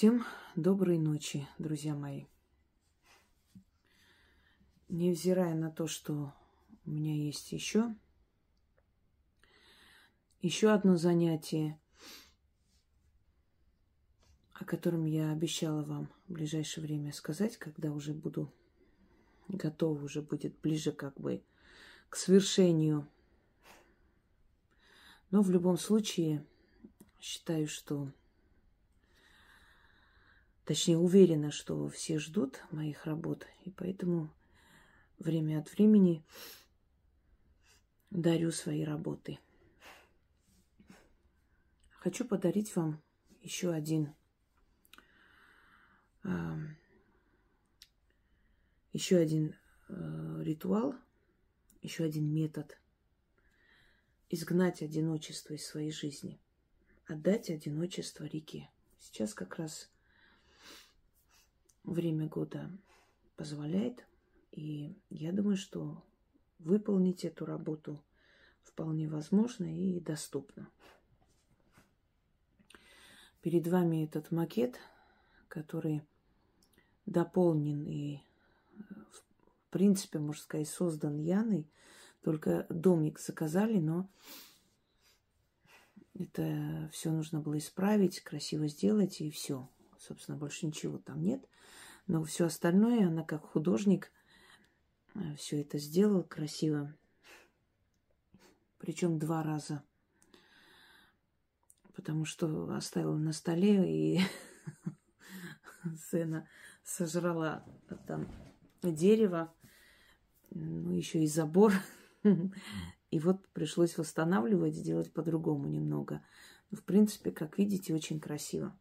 Всем доброй ночи, друзья мои. Невзирая на то, что у меня есть еще еще одно занятие, о котором я обещала вам в ближайшее время сказать, когда уже буду готова, уже будет ближе как бы к свершению. Но в любом случае считаю, что Точнее, уверена, что все ждут моих работ, и поэтому время от времени дарю свои работы. Хочу подарить вам еще один э, еще один э, ритуал, еще один метод изгнать одиночество из своей жизни, отдать одиночество реке. Сейчас как раз время года позволяет. И я думаю, что выполнить эту работу вполне возможно и доступно. Перед вами этот макет, который дополнен и, в принципе, можно сказать, создан Яной. Только домик заказали, но это все нужно было исправить, красиво сделать, и все. Собственно, больше ничего там нет. Но все остальное, она как художник э, все это сделала красиво. Причем два раза. Потому что оставила на столе, и Сена сожрала там дерево, ну, еще и забор. И вот пришлось восстанавливать, делать по-другому немного. Но, в принципе, как видите, очень красиво.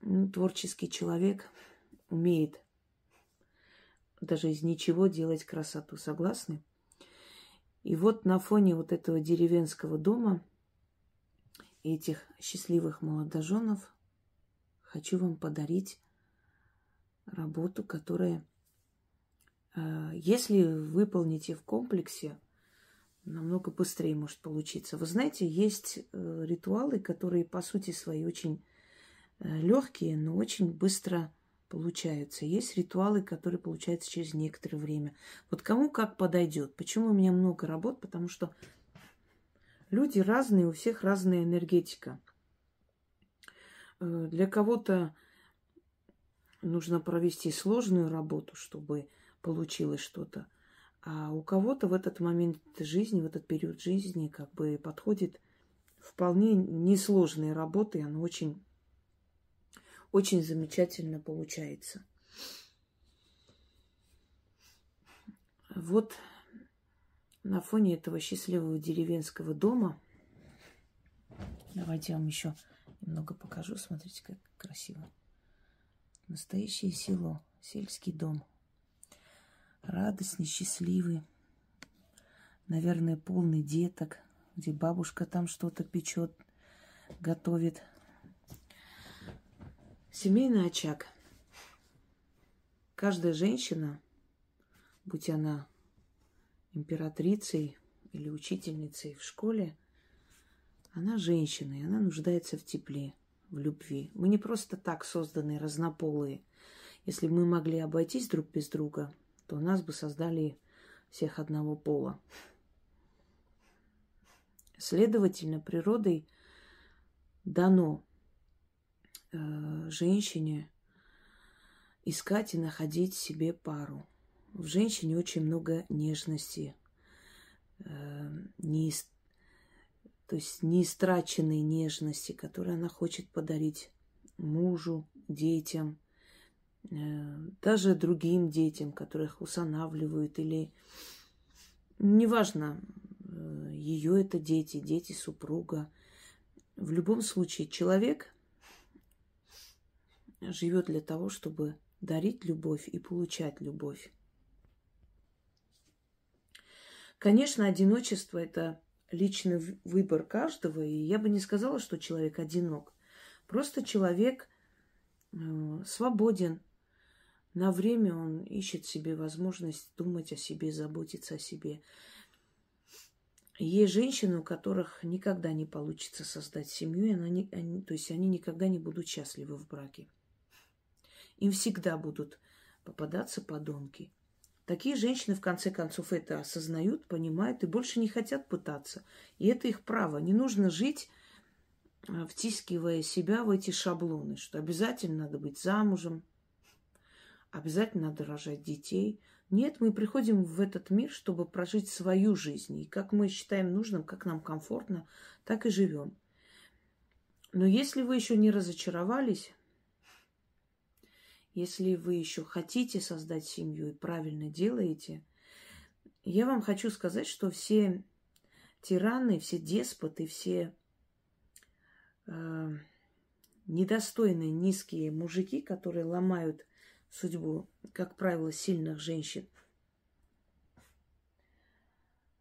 Ну, творческий человек – умеет даже из ничего делать красоту. Согласны? И вот на фоне вот этого деревенского дома этих счастливых молодоженов хочу вам подарить работу, которая, э, если выполните в комплексе, намного быстрее может получиться. Вы знаете, есть э, ритуалы, которые по сути свои очень э, легкие, но очень быстро получаются. Есть ритуалы, которые получаются через некоторое время. Вот кому как подойдет. Почему у меня много работ? Потому что люди разные, у всех разная энергетика. Э, для кого-то нужно провести сложную работу, чтобы получилось что-то. А у кого-то в этот момент жизни, в этот период жизни как бы подходит вполне несложные работы, и оно очень очень замечательно получается. Вот на фоне этого счастливого деревенского дома, давайте я вам еще немного покажу. Смотрите, как красиво. Настоящее село, сельский дом. Радостный, счастливый. Наверное, полный деток, где бабушка там что-то печет, готовит – Семейный очаг. Каждая женщина, будь она императрицей или учительницей в школе, она женщина, и она нуждается в тепле, в любви. Мы не просто так созданы разнополые. Если бы мы могли обойтись друг без друга, то нас бы создали всех одного пола. Следовательно, природой дано э, женщине искать и находить себе пару. В женщине очень много нежности, э, не, то есть неистраченной нежности, которую она хочет подарить мужу, детям, э, даже другим детям, которых усанавливают или неважно, э, ее это дети, дети супруга. В любом случае человек живет для того, чтобы дарить любовь и получать любовь. Конечно, одиночество – это личный выбор каждого, и я бы не сказала, что человек одинок. Просто человек э, свободен. На время он ищет себе возможность думать о себе, заботиться о себе. есть женщины, у которых никогда не получится создать семью, и они, они, то есть они никогда не будут счастливы в браке. Им всегда будут попадаться подонки. Такие женщины, в конце концов, это осознают, понимают и больше не хотят пытаться. И это их право. Не нужно жить, а, втискивая себя в эти шаблоны, что обязательно надо быть замужем, обязательно надо рожать детей. Нет, мы приходим в этот мир, чтобы прожить свою жизнь. И как мы считаем нужным, как нам комфортно, так и живем. Но если вы еще не разочаровались, если вы еще хотите создать семью и правильно делаете, я вам хочу сказать, что все тираны, все деспоты, все э, недостойные низкие мужики, которые ломают судьбу, как правило, сильных женщин,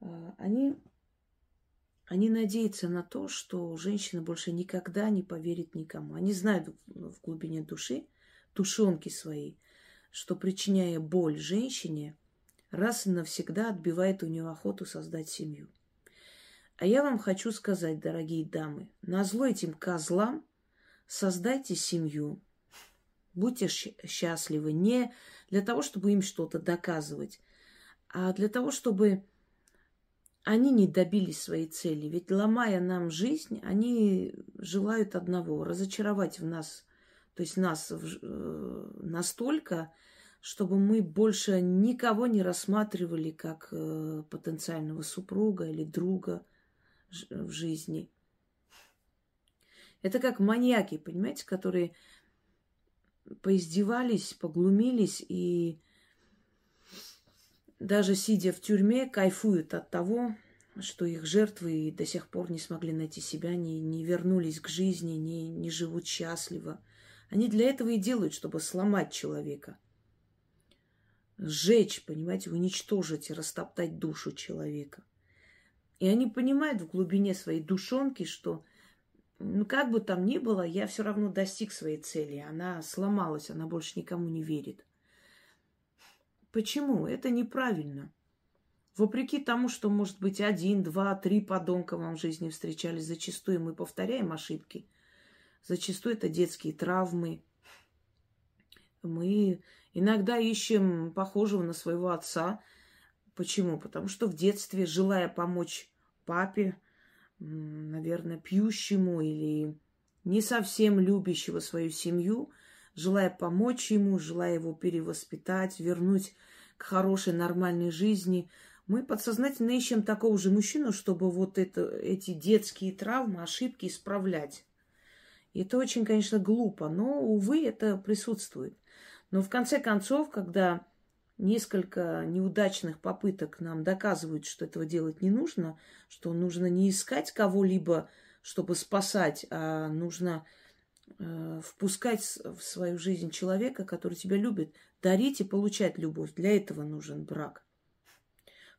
э, они, они надеются на то, что женщина больше никогда не поверит никому. Они знают в глубине души, тушенки свои, что, причиняя боль женщине, раз и навсегда отбивает у нее охоту создать семью. А я вам хочу сказать, дорогие дамы, на зло этим козлам создайте семью, будьте счастливы не для того, чтобы им что-то доказывать, а для того, чтобы они не добились своей цели. Ведь ломая нам жизнь, они желают одного – разочаровать в нас то есть нас э, настолько, чтобы мы больше никого не рассматривали как э, потенциального супруга или друга в жизни. Это как маньяки, понимаете, которые поиздевались, поглумились и даже сидя в тюрьме, кайфуют от того, что их жертвы до сих пор не смогли найти себя, не, не вернулись к жизни, не, не живут счастливо – они для этого и делают, чтобы сломать человека. Сжечь, понимаете, уничтожить, растоптать душу человека. И они понимают в глубине своей душонки, что ну, как бы там ни было, я все равно достиг своей цели. Она сломалась, она больше никому не верит. Почему? Это неправильно. Вопреки тому, что, может быть, один, два, три подонка вам в жизни встречались, зачастую мы повторяем ошибки – Зачастую это детские травмы. Мы иногда ищем похожего на своего отца. Почему? Потому что в детстве, желая помочь папе, наверное, пьющему или не совсем любящего свою семью, желая помочь ему, желая его перевоспитать, вернуть к хорошей нормальной жизни, мы подсознательно ищем такого же мужчину, чтобы вот это, эти детские травмы, ошибки исправлять. И это очень, конечно, глупо, но, увы, это присутствует. Но в конце концов, когда несколько неудачных попыток нам доказывают, что этого делать не нужно, что нужно не искать кого-либо, чтобы спасать, а нужно э, впускать в свою жизнь человека, который тебя любит, дарить и получать любовь. Для этого нужен брак.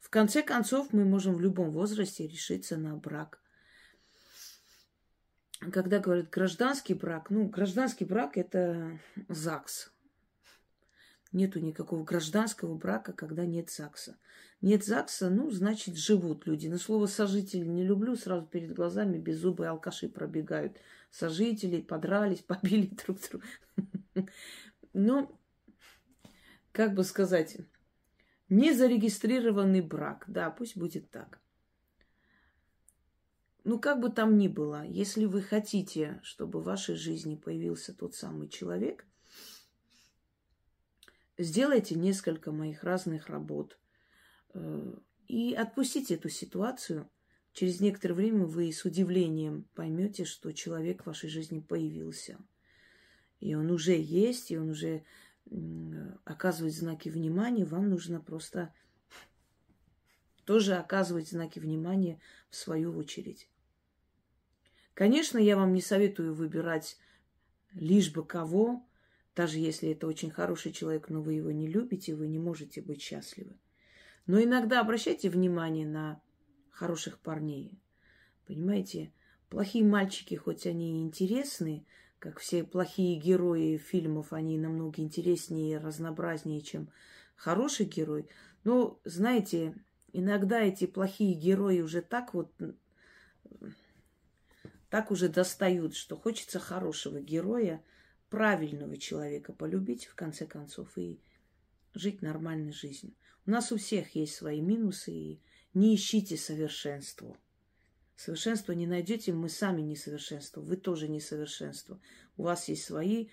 В конце концов, мы можем в любом возрасте решиться на брак когда говорят гражданский брак, ну, гражданский брак – это ЗАГС. Нету никакого гражданского брака, когда нет ЗАГСа. Нет ЗАГСа, ну, значит, живут люди. Но слово «сожители» не люблю, сразу перед глазами беззубые алкаши пробегают. Сожители подрались, побили друг друга. Ну, как бы сказать, незарегистрированный брак. Да, пусть будет так. Ну, как бы там ни было, если вы хотите, чтобы в вашей жизни появился тот самый человек, сделайте несколько моих разных работ э, и отпустите эту ситуацию. Через некоторое время вы с удивлением поймете, что человек в вашей жизни появился. И он уже есть, и он уже оказывает знаки внимания. Вам нужно просто тоже оказывать знаки внимания в свою очередь. Конечно, я вам не советую выбирать лишь бы кого, даже если это очень хороший человек, но вы его не любите, вы не можете быть счастливы. Но иногда обращайте внимание на хороших парней. Понимаете, плохие мальчики, хоть они и интересные, как все плохие герои фильмов, они намного интереснее и разнообразнее, чем хороший герой. Но, знаете, иногда эти плохие герои уже так вот так уже достают, что хочется хорошего героя, правильного человека полюбить, в конце концов, и жить нормальной жизнью. У нас у всех есть свои минусы, и не ищите совершенство. Совершенство не найдете, мы сами несовершенство, вы тоже несовершенство. У вас есть свои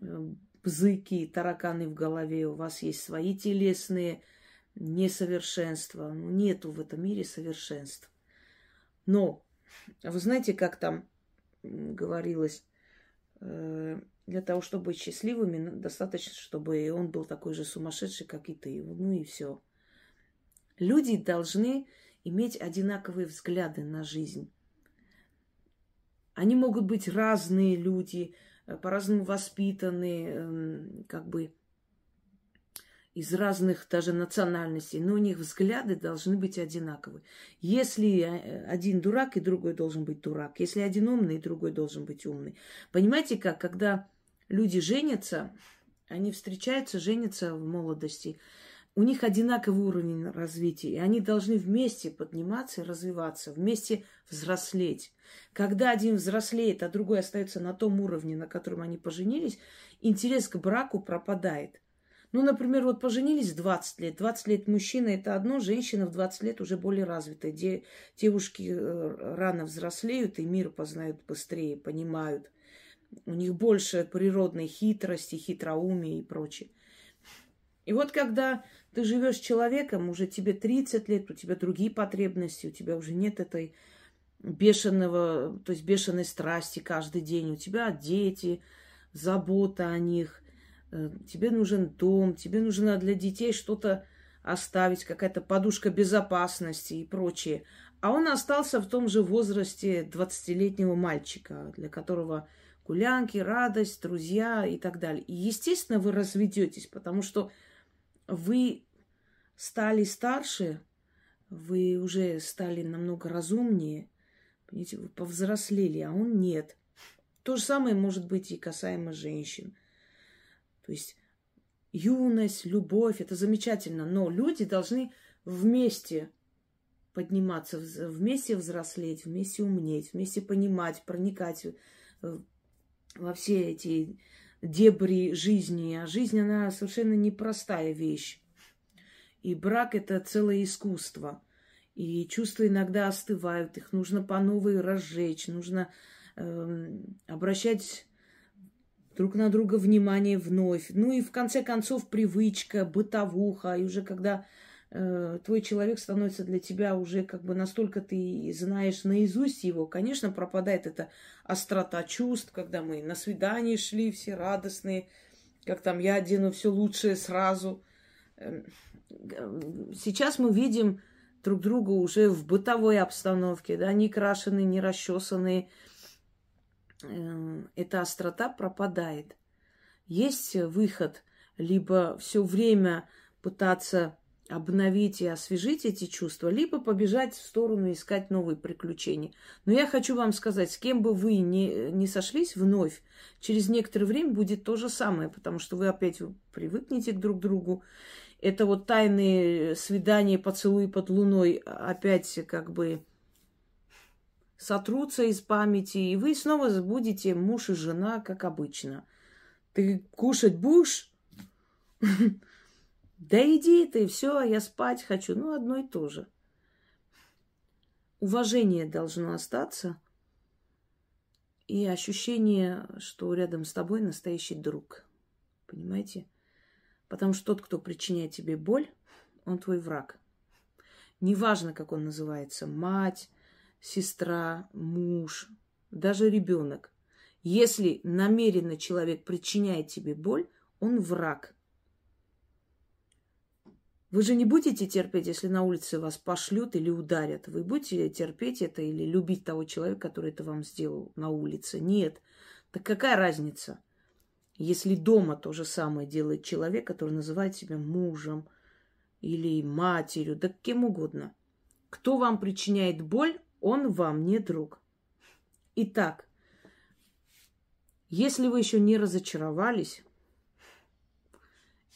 э, бзыки, тараканы в голове, у вас есть свои телесные несовершенства. Ну, нету в этом мире совершенств. Но, вы знаете, как там говорилось, э, для того, чтобы быть счастливыми, достаточно, чтобы он был такой же сумасшедший, как и ты. Ну и все. Люди должны иметь одинаковые взгляды на жизнь. Они могут быть разные люди, э, по-разному воспитанные, эм, как бы из разных даже национальностей, но у них взгляды должны быть одинаковые. Если э, один дурак и другой должен быть дурак, если один умный и другой должен быть умный. Понимаете как, когда люди женятся, они встречаются, женятся в молодости, у них одинаковый уровень развития, и они должны вместе подниматься и развиваться, вместе взрослеть. Когда один взрослеет, а другой остается на том уровне, на котором они поженились, интерес к браку пропадает. Ну, например, вот поженились 20 лет. 20 лет мужчина – это одно, женщина в 20 лет уже более развитая. Де, девушки э, рано взрослеют и мир познают быстрее, понимают. У них больше природной хитрости, хитроумия и прочее. И вот когда ты живешь с человеком, уже тебе 30 лет, у тебя другие потребности, у тебя уже нет этой бешеного, то есть бешеной страсти каждый день, у тебя дети, забота о них – тебе нужен дом, тебе нужно для детей что-то оставить, какая-то подушка безопасности и прочее. А он остался в том же возрасте 20-летнего мальчика, для которого гулянки, радость, друзья и так далее. И, естественно, вы разведетесь, потому что вы стали старше, вы уже стали намного разумнее, понимаете, вы повзрослели, а он нет. То же самое может быть и касаемо женщин. То есть юность, любовь, это замечательно, но люди должны вместе подниматься, вместе взрослеть, вместе умнеть, вместе понимать, проникать э, во все эти дебри жизни. А жизнь, она совершенно непростая вещь. И брак – это целое искусство. И чувства иногда остывают, их нужно по новой разжечь, нужно э, обращать друг на друга внимание вновь. Ну и в конце концов привычка, бытовуха. И уже когда э, твой человек становится для тебя уже как бы настолько ты знаешь наизусть его, конечно, пропадает эта острота чувств, когда мы на свидание шли все радостные, как там я одену все лучшее сразу. Эм, сейчас мы видим друг друга уже в бытовой обстановке, да, не крашеные, не расчесанные, эта острота пропадает. Есть выход либо все время пытаться обновить и освежить эти чувства, либо побежать в сторону искать новые приключения. Но я хочу вам сказать, с кем бы вы не, не сошлись вновь, через некоторое время будет то же самое, потому что вы опять привыкнете друг к другу. Это вот тайные свидания, поцелуи под луной опять как бы сотрутся из памяти, и вы снова будете муж и жена, как обычно. Ты кушать будешь? Да иди ты, все, я спать хочу. Ну, одно и то же. Уважение должно остаться. И ощущение, что рядом с тобой настоящий друг. Понимаете? Потому что тот, кто причиняет тебе боль, он твой враг. Неважно, как он называется, мать, сестра, муж, даже ребенок. Если намеренно человек причиняет тебе боль, он враг. Вы же не будете терпеть, если на улице вас пошлют или ударят. Вы будете терпеть это или любить того человека, который это вам сделал на улице? Нет. Так какая разница? Если дома то же самое делает человек, который называет себя мужем или матерью, да кем угодно. Кто вам причиняет боль, он вам не друг. Итак, если вы еще не разочаровались,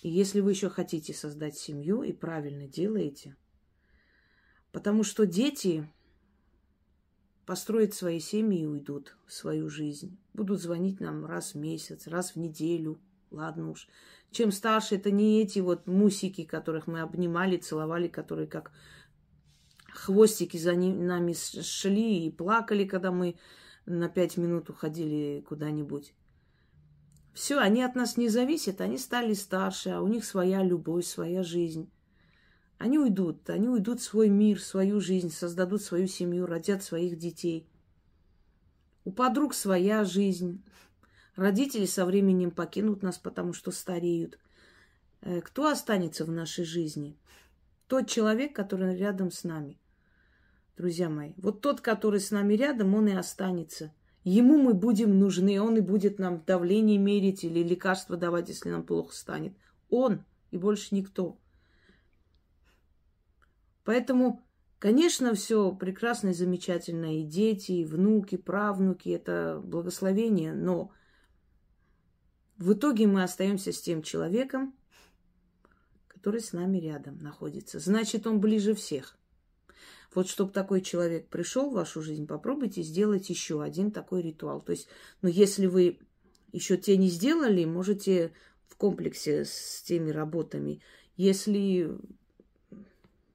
и если вы еще хотите создать семью и правильно делаете, Потому что дети построят свои семьи и уйдут в свою жизнь. Будут звонить нам раз в месяц, раз в неделю. Ладно уж. Чем старше, это не эти вот мусики, которых мы обнимали, целовали, которые как хвостики за нами шли и плакали, когда мы на пять минут уходили куда-нибудь. Все, они от нас не зависят, они стали старше, а у них своя любовь, своя жизнь. Они уйдут, они уйдут в свой мир, в свою жизнь, создадут свою семью, родят своих детей. У подруг своя жизнь. Родители со временем покинут нас, потому что стареют. Э, кто останется в нашей жизни? Тот человек, который рядом с нами. Друзья мои, вот тот, который с нами рядом, он и останется. Ему мы будем нужны, он и будет нам давление мерить или лекарства давать, если нам плохо станет. Он и больше никто. Поэтому, конечно, все прекрасно и замечательно. И дети, и внуки, правнуки – это благословение. Но в итоге мы остаемся с тем человеком, который с нами рядом находится. Значит, он ближе всех. Вот чтобы такой человек пришел в вашу жизнь, попробуйте сделать еще один такой ритуал. То есть, ну, если вы еще те не сделали, можете в комплексе с теми работами. Если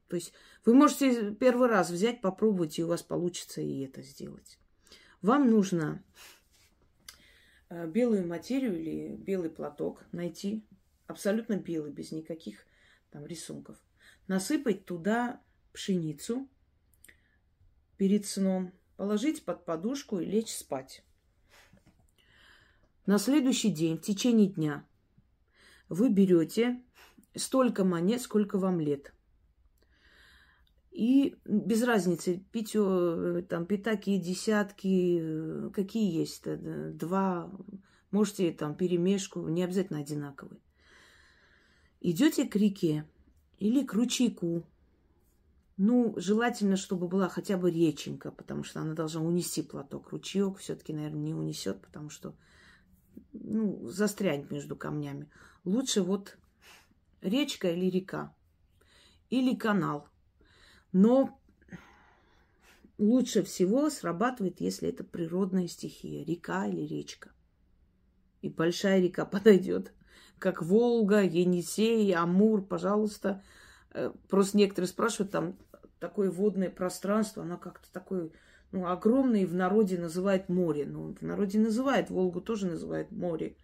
то есть вы можете первый раз взять, попробовать, и у вас получится и это сделать. Вам нужно э, белую материю или белый платок найти, абсолютно белый, без никаких там рисунков. Насыпать туда пшеницу перед сном, положить под подушку и лечь спать. На следующий день, в течение дня, вы берете столько монет, сколько вам лет – и без разницы, пятё, там, пятаки, десятки, э, какие есть, два, можете там перемешку, не обязательно одинаковые. Идете к реке или к ручейку. Ну, желательно, чтобы была хотя бы реченька, потому что она должна унести платок. Ручеек все-таки, наверное, не унесет, потому что ну, застрянет между камнями. Лучше вот речка или река. Или канал. Но лучше всего срабатывает, если это природная стихия, река или речка. И большая река подойдет, как Волга, Енисей, Амур, пожалуйста. Э, просто некоторые спрашивают, там такое водное пространство, оно как-то такое, ну, огромное, и в народе называют море. Ну, в народе называют, Волгу тоже называют море.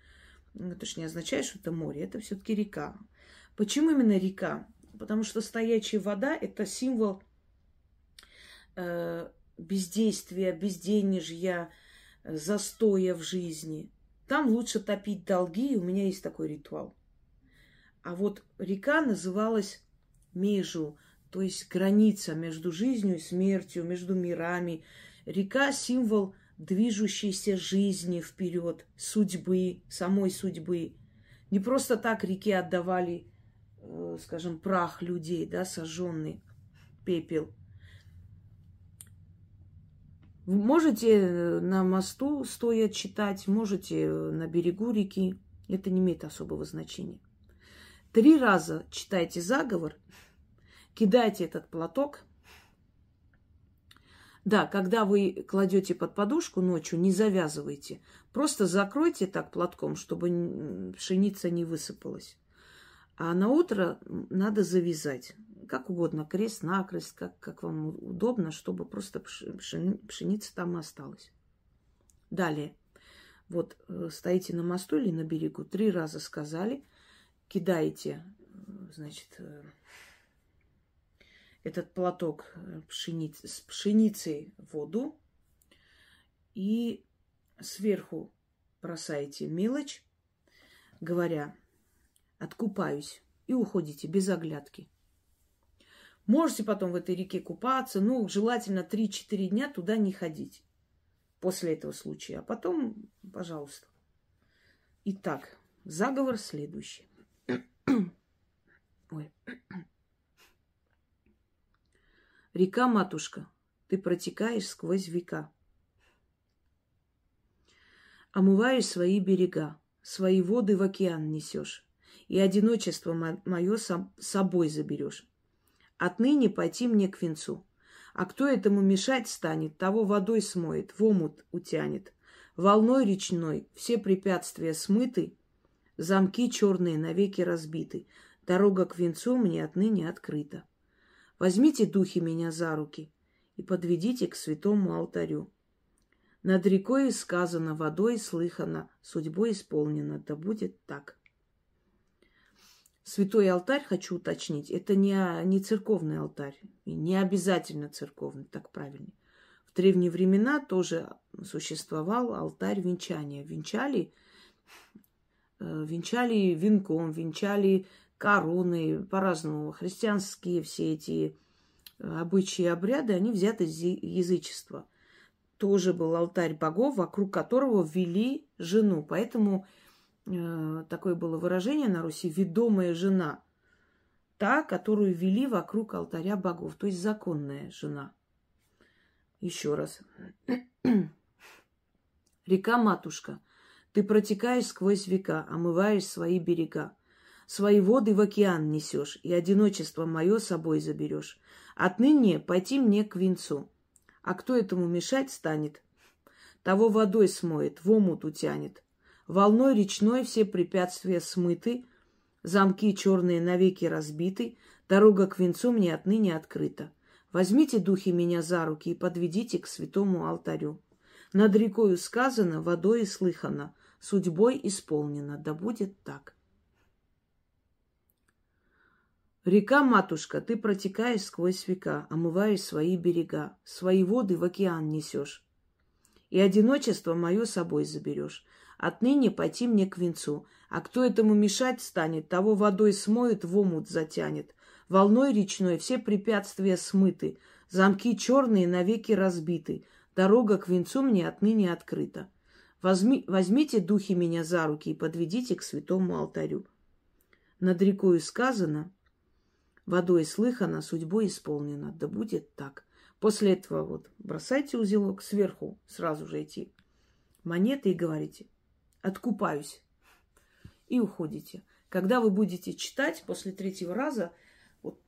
Это же не означает, что это море, это все-таки река. Почему именно река? Потому что стоячая вода – это символ э, бездействия, безденежья, застоя в жизни. Там лучше топить долги, у меня есть такой ритуал. А вот река называлась Межу, то есть граница между жизнью и смертью, между мирами. Река – символ движущейся жизни вперед, судьбы, самой судьбы. Не просто так реке отдавали Э, скажем, прах людей, да, сожженный пепел. Вы можете э, на мосту стоя читать, можете э, на берегу реки. Это не имеет особого значения. Три раза читайте заговор, кидайте этот платок. Да, когда вы кладете под подушку ночью, не завязывайте. Просто закройте так платком, чтобы пшеница не высыпалась. А на утро надо завязать. Как угодно, крест-накрест, как, как вам удобно, чтобы просто пшеница там осталась. Далее. Вот э, стоите на мосту или на берегу, три раза сказали, кидаете, э, значит, э, этот платок пшеницы, с пшеницей воду и сверху бросаете мелочь, говоря, откупаюсь и уходите без оглядки. Можете потом в этой реке купаться, ну, желательно 3-4 дня туда не ходить после этого случая. А потом, пожалуйста. Итак, заговор следующий. Ой. Река, матушка, ты протекаешь сквозь века. Омываешь свои берега, свои воды в океан несешь и одиночество мое с собой заберешь. Отныне пойти мне к венцу. А кто этому мешать станет, того водой смоет, в омут утянет. Волной речной все препятствия смыты, замки черные навеки разбиты. Дорога к венцу мне отныне открыта. Возьмите, духи, меня за руки и подведите к святому алтарю. Над рекой сказано, водой слыхано, судьбой исполнено. Да будет так. Святой алтарь, хочу уточнить, это не, не церковный алтарь. И не обязательно церковный, так правильно. В древние времена тоже существовал алтарь венчания. Венчали, э, венчали венком, венчали короны, по-разному. Христианские все эти э, обычаи и обряды, они взяты из язычества. Тоже был алтарь богов, вокруг которого ввели жену. Поэтому э, такое было выражение на Руси «ведомая жена». Та, которую ввели вокруг алтаря богов, то есть законная жена. Еще раз. Река-матушка, ты протекаешь сквозь века, омываешь свои берега. Свои воды в океан несешь, и одиночество мое собой заберешь. Отныне пойти мне к венцу. А кто этому мешать станет? Того водой смоет, в омут утянет. Волной речной все препятствия смыты, замки черные навеки разбиты, дорога к венцу мне отныне открыта. Возьмите, духи, меня за руки и подведите к святому алтарю. Над рекою сказано, водой слыхано, судьбой исполнено, да будет так. Река-матушка, ты протекаешь сквозь века, омываешь свои берега, свои воды в океан несешь. И одиночество мое собой заберешь. Отныне пойти мне к венцу. А кто этому мешать станет, того водой смоет, в омут затянет. Волной речной все препятствия смыты, замки черные навеки разбиты. Дорога к венцу мне отныне открыта. Возьми, возьмите духи меня за руки и подведите к святому алтарю. Над рекою сказано, водой слыхано, судьбой исполнено. Да будет так. После этого вот бросайте узелок сверху, сразу же эти монеты и говорите, откупаюсь. И уходите. Когда вы будете читать после третьего раза, вот,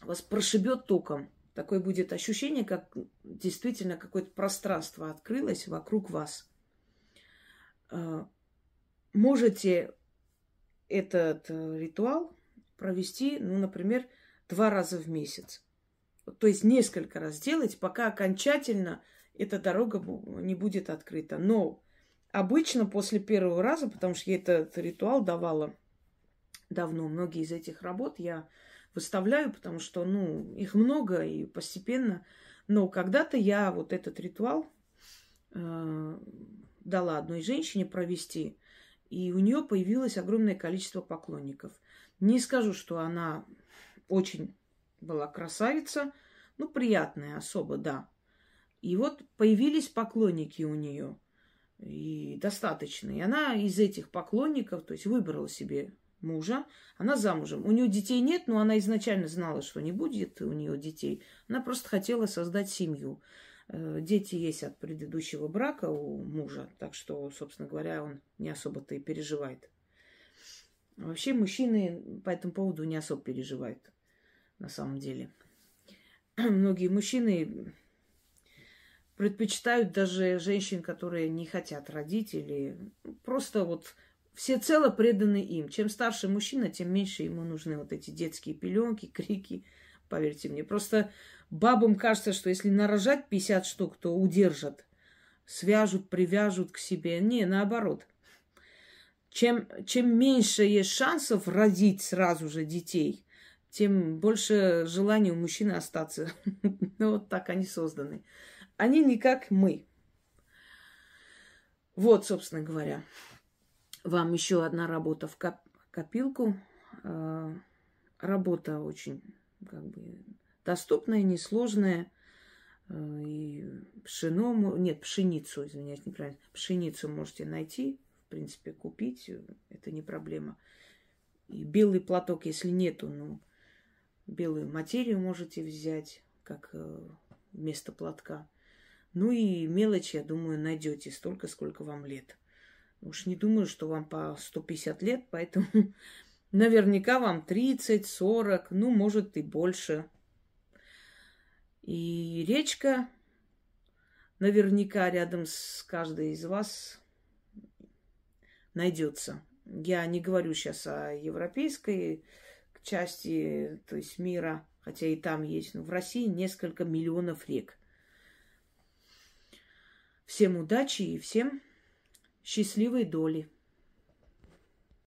вас прошибет током. Такое будет ощущение, как действительно какое-то пространство открылось вокруг вас. А, можете этот э, ритуал провести, ну, например, два раза в месяц. То есть несколько раз делать, пока окончательно эта дорога не будет открыта. Но обычно после первого раза, потому что я этот ритуал давала давно, многие из этих работ я выставляю, потому что, ну, их много и постепенно. Но когда-то я вот этот ритуал э, дала одной женщине провести, и у нее появилось огромное количество поклонников. Не скажу, что она очень была красавица, ну, приятная особо, да. И вот появились поклонники у нее, и достаточно. И она из этих поклонников, то есть выбрала себе мужа, она замужем. У нее детей нет, но она изначально знала, что не будет у нее детей. Она просто хотела создать семью. Э, дети есть от предыдущего брака у мужа, так что, собственно говоря, он не особо-то и переживает. Вообще мужчины по этому поводу не особо переживают, на самом деле. Многие мужчины предпочитают даже женщин, которые не хотят родить или просто вот все цело преданы им. Чем старше мужчина, тем меньше ему нужны вот эти детские пеленки, крики. Поверьте мне. Просто бабам кажется, что если нарожать 50 штук, то удержат, свяжут, привяжут к себе. Не, наоборот чем, чем меньше есть шансов родить сразу же детей, тем больше желания у мужчины остаться. ну, вот так они созданы. Они не как мы. Вот, собственно говоря. Вам еще одна работа в коп- копилку. Э, работа очень как бы доступная, несложная. Э, и пшено, нет, пшеницу, извиняюсь, неправильно. Пшеницу можете найти принципе, купить. Э, это не проблема. И белый платок, если нету, ну, белую материю можете взять, как э, вместо платка. Ну и мелочи, я думаю, найдете столько, сколько вам лет. Уж не думаю, что вам по 150 лет, поэтому Наверняка вам 30, 40, ну, может, и больше. И речка наверняка рядом с каждой из вас найдется. Я не говорю сейчас о европейской части, то есть мира, хотя и там есть, но в России несколько миллионов рек. Всем удачи и всем счастливой доли.